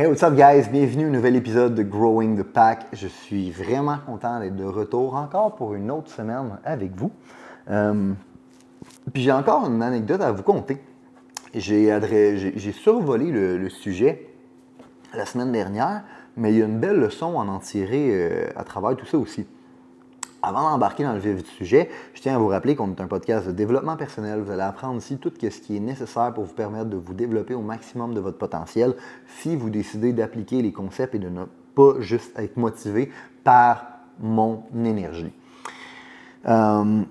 Hey, what's up, guys? Bienvenue au nouvel épisode de Growing the Pack. Je suis vraiment content d'être de retour encore pour une autre semaine avec vous. Euh, puis j'ai encore une anecdote à vous conter. J'ai, survolé le, sujet la semaine dernière, mais il y a une belle leçon à en tirer euh, à travers tout ça aussi. Avant d'embarquer dans le vif du sujet, je tiens à vous rappeler qu'on est un podcast de développement personnel. Vous allez apprendre ici tout ce qui est nécessaire pour vous permettre de vous développer au maximum de votre potentiel si vous décidez d'appliquer les concepts et de ne pas juste être motivé par mon énergie. Euh,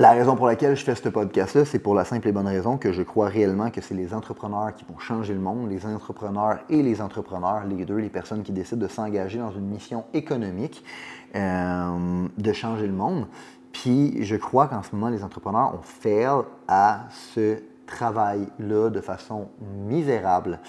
la raison pour laquelle je fais ce podcast-là, c'est pour la simple et bonne raison que je crois réellement que c'est les entrepreneurs qui vont changer le monde, les entrepreneurs et les entrepreneurs, les deux, les personnes qui décident de s'engager dans une mission économique, euh, de changer le monde. Puis je crois qu'en ce moment, les entrepreneurs ont fait à ce travail-là de façon misérable.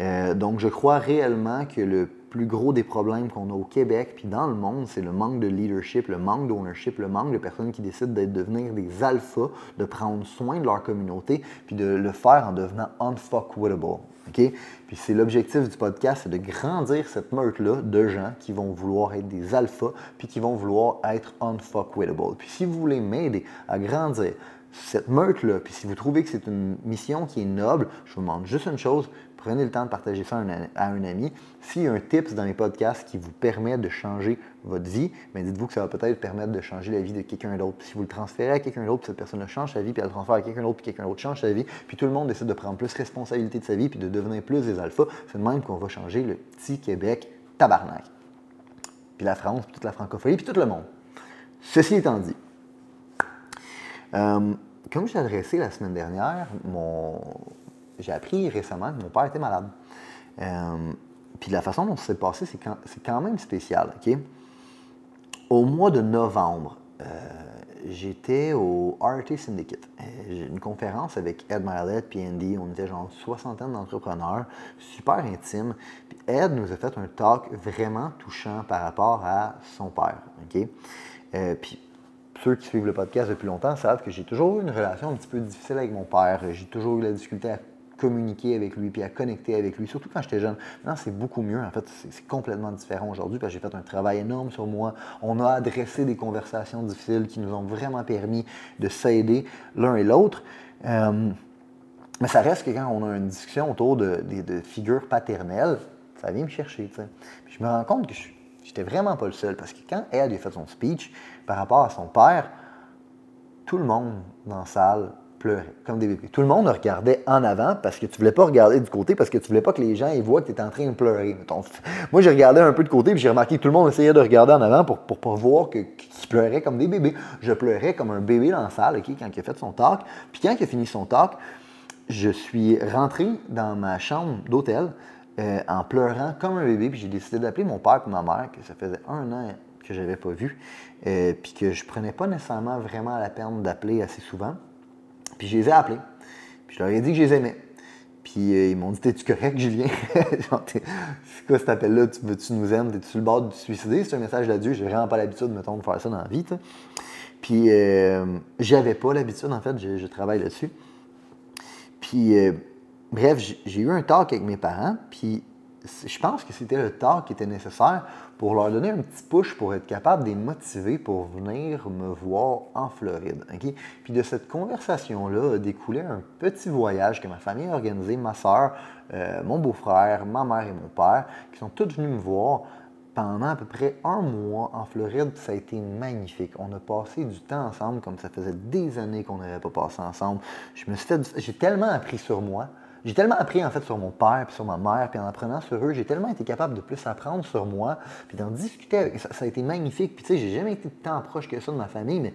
Euh, donc je crois réellement que le plus gros des problèmes qu'on a au Québec puis dans le monde, c'est le manque de leadership, le manque d'ownership, le manque de personnes qui décident d'être devenir des alphas, de prendre soin de leur communauté, puis de le faire en devenant unfuckwittable. OK? Puis c'est l'objectif du podcast, c'est de grandir cette meute-là de gens qui vont vouloir être des alphas, puis qui vont vouloir être unfuckwittable. Puis si vous voulez m'aider à grandir cette meute-là, puis si vous trouvez que c'est une mission qui est noble, je vous demande juste une chose, Prenez le temps de partager ça à un, ami. S'il y a un tips dans les podcasts qui vous permet de changer votre vie, mais dites-vous que ça va peut-être permettre de changer la vie de quelqu'un d'autre. Si vous le transférez à quelqu'un d'autre, cette personne change sa vie, puis elle le transfère à quelqu'un d'autre, puis quelqu'un d'autre change sa vie, puis tout le monde décide de prendre plus responsabilité de sa vie, puis de devenir plus des alphas, c'est de même qu'on va changer le petit Québec tabarnak. Puis la France, puis toute la francophonie, puis tout le monde. Ceci étant dit, euh, comme je l'ai adressé la semaine dernière, mon, j'ai appris récemment que mon père était malade. Euh, puis la façon dont ça s'est passé, c'est quand, quand, même spécial. Au mois de novembre, euh, j'étais au RT Syndicate. J'ai une conférence avec Ed Milet puis Andy. On était genre soixantaine d'entrepreneurs, super intime. Puis Ed nous a fait un talk vraiment touchant par rapport à son père. Puis ceux qui suivent le podcast depuis longtemps savent que j'ai toujours eu une relation un petit peu difficile avec mon père. J'ai toujours eu la difficulté à communiquer avec lui, puis à connecter avec lui, surtout quand j'étais jeune. Maintenant, c'est beaucoup mieux. En fait, c'est complètement différent aujourd'hui parce que j'ai fait un travail énorme sur moi. On a adressé des conversations difficiles qui nous ont vraiment permis de s'aider l'un et l'autre. Euh, mais ça reste que quand on a une discussion autour de, figures paternelles, ça vient me chercher. Puis je me rends compte que je n'étais vraiment pas le seul parce que quand Ed a fait son speech par rapport à son père, tout le monde dans la salle pleurait comme des bébés. Tout le monde regardait en avant parce que tu voulais pas regarder du côté, parce que tu voulais pas que les gens voient que tu étais en train de pleurer. Moi, j'ai regardé un peu de côté, puis j'ai remarqué que tout le monde essayait de regarder en avant pour, pour, pour voir qu'ils pleuraient comme des bébés. Je pleurais comme un bébé dans la salle quand il a fait son talk. Puis quand il a fini son talk, je suis rentré dans ma chambre d'hôtel euh, en pleurant comme un bébé, puis j'ai décidé d'appeler mon père et ma mère, que ça faisait un an que je n'avais pas vu, euh, puis que je prenais pas nécessairement vraiment la peine d'appeler assez souvent. Puis je les ai appelés. Puis je leur ai dit que je les aimais. Puis euh, ils m'ont dit T'es-tu correct, Julien? C'est quoi cet appel-là? Tu, Veux-tu nous aimes T'es-tu sur le bord te suicider? C'est un message d'adieu. J'ai vraiment pas l'habitude, mettons, de faire ça dans la vie. Puis euh, j'avais pas l'habitude, en fait, je, travaille là-dessus. Puis bref, j'ai eu un talk avec mes parents. Puis je pense que c'était le talk qui était nécessaire pour leur donner un petit push pour être capable de les motiver pour venir me voir en Floride. Puis de cette conversation-là a découlé un petit voyage que ma famille a organisé, ma soeur, euh, mon beau-frère, ma mère et mon père, qui sont tous venus me voir pendant à peu près un mois en Floride. Ça a été magnifique. On a passé du temps ensemble comme ça faisait des années qu'on n'avait pas passé ensemble. Je me suis j'ai tellement appris sur moi. J'ai tellement appris en fait sur mon père puis sur ma mère, puis en apprenant sur eux, j'ai tellement été capable de plus apprendre sur moi, puis d'en discuter avec. Ça, ça, a été magnifique. Puis tu sais, j'ai jamais été tant proche que ça de ma famille, mais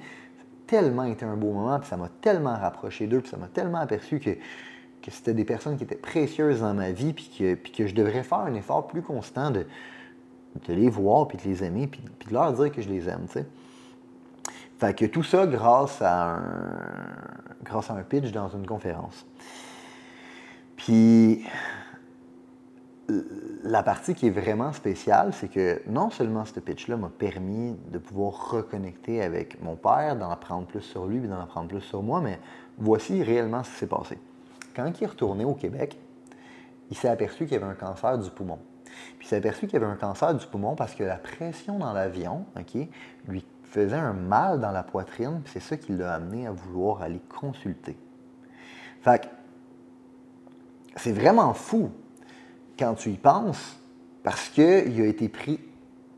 tellement été un beau moment, puis ça m'a tellement rapproché d'eux, puis ça m'a tellement aperçu que, que c'était des personnes qui étaient précieuses dans ma vie, puis que, puis que je devrais faire un effort plus constant de, de les voir, puis de les aimer, puis, de leur dire que je les aime, tu sais. Fait que tout ça grâce à un, grâce à un pitch dans une conférence. Puis la partie qui est vraiment spéciale, c'est que non seulement ce pitch-là m'a permis de pouvoir reconnecter avec mon père, d'en apprendre plus sur lui, et d'en apprendre plus sur moi, mais voici réellement ce qui s'est passé. Quand il est retourné au Québec, il s'est aperçu qu'il y avait un cancer du poumon. Puis il s'est aperçu qu'il y avait un cancer du poumon parce que la pression dans l'avion lui faisait un mal dans la poitrine, puis c'est ça qui l'a amené à vouloir aller consulter. Fait que c'est vraiment fou quand tu y penses parce qu'il a été pris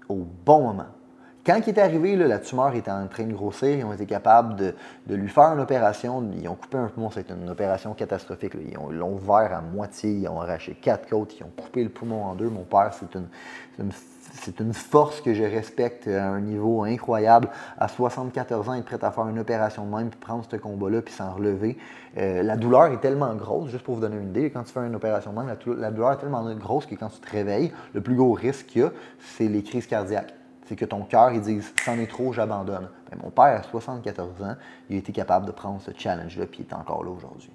au bon moment. Quand il est arrivé, la tumeur était en train de grossir, ils ont été capables de, lui faire une opération. Ils ont coupé un poumon, c'est une opération catastrophique. Ils l'ont ouvert à moitié, ils ont arraché quatre côtes, ils ont coupé le poumon en deux. Mon père, c'est une, c'est une force que je respecte à un niveau incroyable. À 74 ans, être prêt à faire une opération de même, puis prendre ce combat-là, puis s'en relever. Euh, la douleur est tellement grosse, juste pour vous donner une idée, quand tu fais une opération de même, la, douleur est tellement grosse que quand tu te réveilles, le plus gros risque qu'il y a, c'est les crises cardiaques c'est que ton cœur, il dit c'en est trop, j'abandonne. Ben, mon père, à 74 ans, il a été capable de prendre ce challenge-là, puis il est encore là aujourd'hui.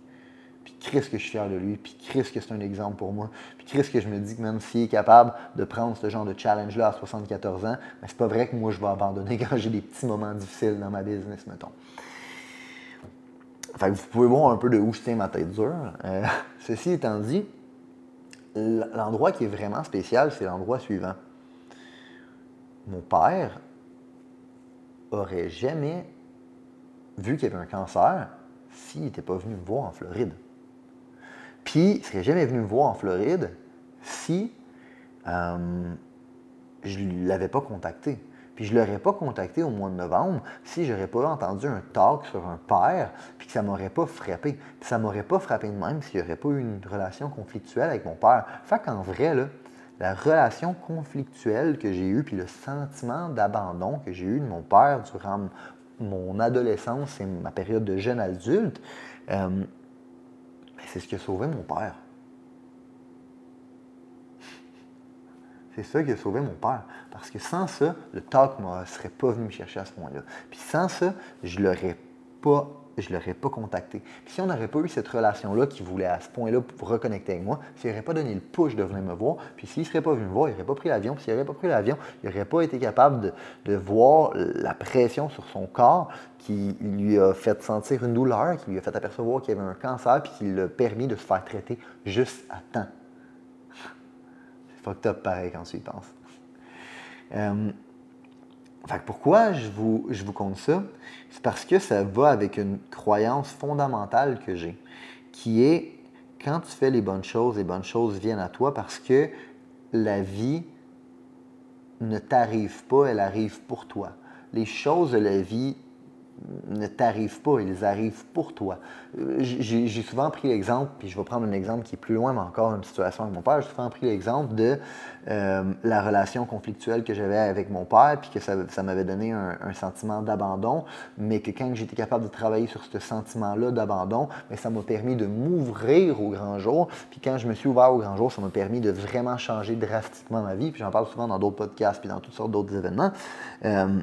Puis Chris que je suis fier de lui, puis Chris que c'est un exemple pour moi, puis Chris que je me dis que même s'il est capable de prendre ce genre de challenge-là à 74 ans, ben, c'est pas vrai que moi je vais abandonner quand j'ai des petits moments difficiles dans ma business, mettons. Fait que vous pouvez voir un peu de où je tiens ma tête dure. Euh, ceci étant dit, l'endroit qui est vraiment spécial, c'est l'endroit suivant mon père aurait jamais vu qu'il y avait un cancer s'il n'était pas venu me voir en Floride. Puis, il ne serait jamais venu me voir en Floride si euh, je ne l'avais pas contacté. Puis je ne l'aurais pas contacté au mois de novembre si je n'aurais pas entendu un talk sur un père, puis que ça ne m'aurait pas frappé. Puis ça ne m'aurait pas frappé de même s'il n'y aurait pas eu une relation conflictuelle avec mon père. Fait qu'en vrai, là, la relation conflictuelle que j'ai eue, puis le sentiment d'abandon que j'ai eu de mon père durant mon adolescence et ma période de jeune adulte, euh, ben, c'est ce qui a sauvé mon père. C'est ça qui a sauvé mon père. Parce que sans ça, le talk ne serait pas venu me chercher à ce point-là. Puis sans ça, je l'aurais pas je l'aurais pas contacté. Puis si on n'aurait pas eu cette relation-là qui voulait à ce point-là reconnecter avec moi, s'il n'aurait pas donné le push de venir me voir, puis s'il ne serait pas venu me voir, il n'aurait pas pris l'avion, puis s'il n'aurait pas pris l'avion, il n'aurait pas été capable de, voir la pression sur son corps qui lui a fait sentir une douleur, qui lui a fait apercevoir qu'il y avait un cancer, puis qui l'a permis de se faire traiter juste à temps. C'est fucked up pareil quand tu y penses. Euh, pourquoi je vous, je vous compte ça? C'est parce que ça va avec une croyance fondamentale que j'ai, qui est quand tu fais les bonnes choses, les bonnes choses viennent à toi parce que la vie ne t'arrive pas, elle arrive pour toi. Les choses de la vie ne t'arrivent pas, ils arrivent pour toi. Euh, j'ai souvent pris l'exemple, puis je vais prendre un exemple qui est plus loin, mais encore une situation avec mon père. J'ai souvent pris l'exemple de euh, la relation conflictuelle que j'avais avec mon père, puis que ça, m'avait donné un, sentiment d'abandon, mais que quand j'étais capable de travailler sur ce sentiment-là d'abandon, ça m'a permis de m'ouvrir au grand jour. Puis quand je me suis ouvert au grand jour, ça m'a permis de vraiment changer drastiquement ma vie. Puis j'en parle souvent dans d'autres podcasts, puis dans toutes sortes d'autres événements. Euh,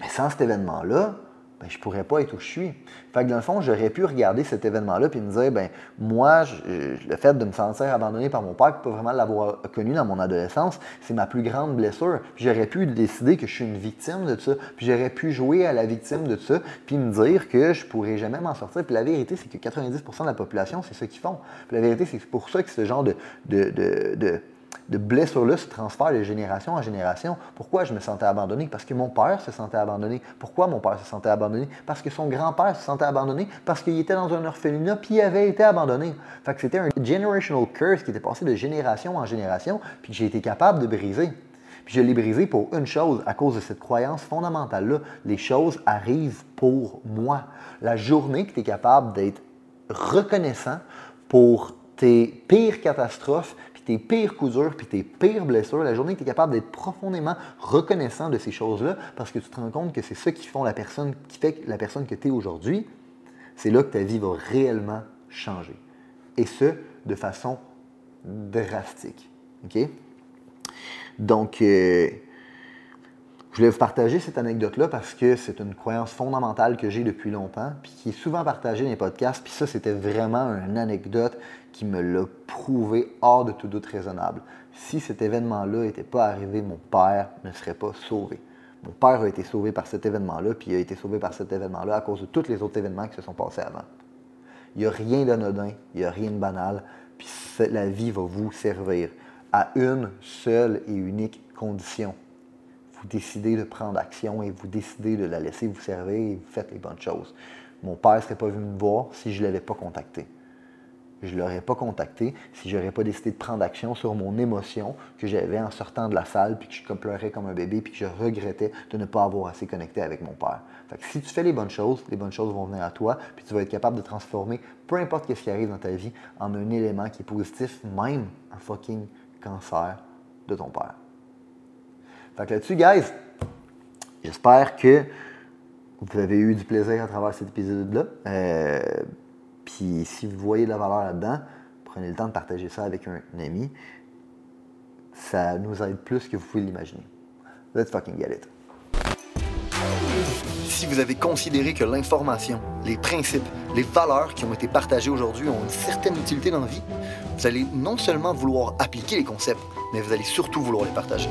mais sans cet événement-là, ben, je ne pourrais pas être où je suis. Fait que dans le fond, j'aurais pu regarder cet événement-là et me dire, ben moi, le fait de me sentir abandonné par mon père, pas vraiment l'avoir connu dans mon adolescence, c'est ma plus grande blessure. J'aurais pu décider que je suis une victime de ça, puis j'aurais pu jouer à la victime de ça, puis me dire que je pourrais jamais m'en sortir. Puis la vérité, c'est que 90% de la population, c'est ce qu'ils font. Puis la vérité, c'est pour ça que ce genre de de blessure-là se transfère de génération en génération. Pourquoi je me sentais abandonné? Parce que mon père se sentait abandonné. Pourquoi mon père se sentait abandonné? Parce que son grand-père se sentait abandonné, parce qu'il était dans un orphelinat, puis il avait été abandonné. Fait que c'était un generational curse qui était passé de génération en génération, puis j'ai été capable de briser. Puis je l'ai brisé pour une chose, à cause de cette croyance fondamentale-là. Les choses arrivent pour moi. La journée que tu es capable d'être reconnaissant pour tes pires catastrophes, tes pires coups durs puis tes pires blessures, la journée que tu es capable d'être profondément reconnaissant de ces choses-là, parce que tu te rends compte que c'est ça qui, font la personne, qui fait la personne que tu es aujourd'hui, c'est là que ta vie va réellement changer. Et ce, de façon drastique. OK? Donc, euh, voulais vous partager cette anecdote-là parce que c'est une croyance fondamentale que j'ai depuis longtemps, puis qui est souvent partagée dans les podcasts. Puis ça, c'était vraiment une anecdote qui me l'a prouvé hors de tout doute raisonnable. Si cet événement-là n'était pas arrivé, mon père ne serait pas sauvé. Mon père a été sauvé par cet événement-là, puis il a été sauvé par cet événement-là à cause de tous les autres événements qui se sont passés avant. Il n'y a rien d'anodin, il n'y a rien de banal, puis la vie va vous servir à une seule et unique condition. Vous décidez de prendre action et vous décidez de la laisser vous servir et vous faites les bonnes choses. Mon père ne serait pas venu me voir si je ne l'avais pas contacté je ne l'aurais pas contacté si je n'aurais pas décidé de prendre action sur mon émotion que j'avais en sortant de la salle, puis que je pleurais comme un bébé, puis que je regrettais de ne pas avoir assez connecté avec mon père. Fait que si tu fais les bonnes choses, les bonnes choses vont venir à toi, puis tu vas être capable de transformer peu importe ce qui arrive dans ta vie en un élément qui est positif, même un fucking cancer de ton père. Fait que là-dessus, guys, j'espère que vous avez eu du plaisir à travers cet épisode-là. Euh, puis si vous voyez de la valeur là-dedans, prenez le temps de partager ça avec un, ami. Ça nous aide plus que vous pouvez l'imaginer. Let's fucking get it. Si vous avez considéré que l'information, les principes, les valeurs qui ont été partagées aujourd'hui ont une certaine utilité dans la vie, vous allez non seulement vouloir appliquer les concepts, mais vous allez surtout vouloir les partager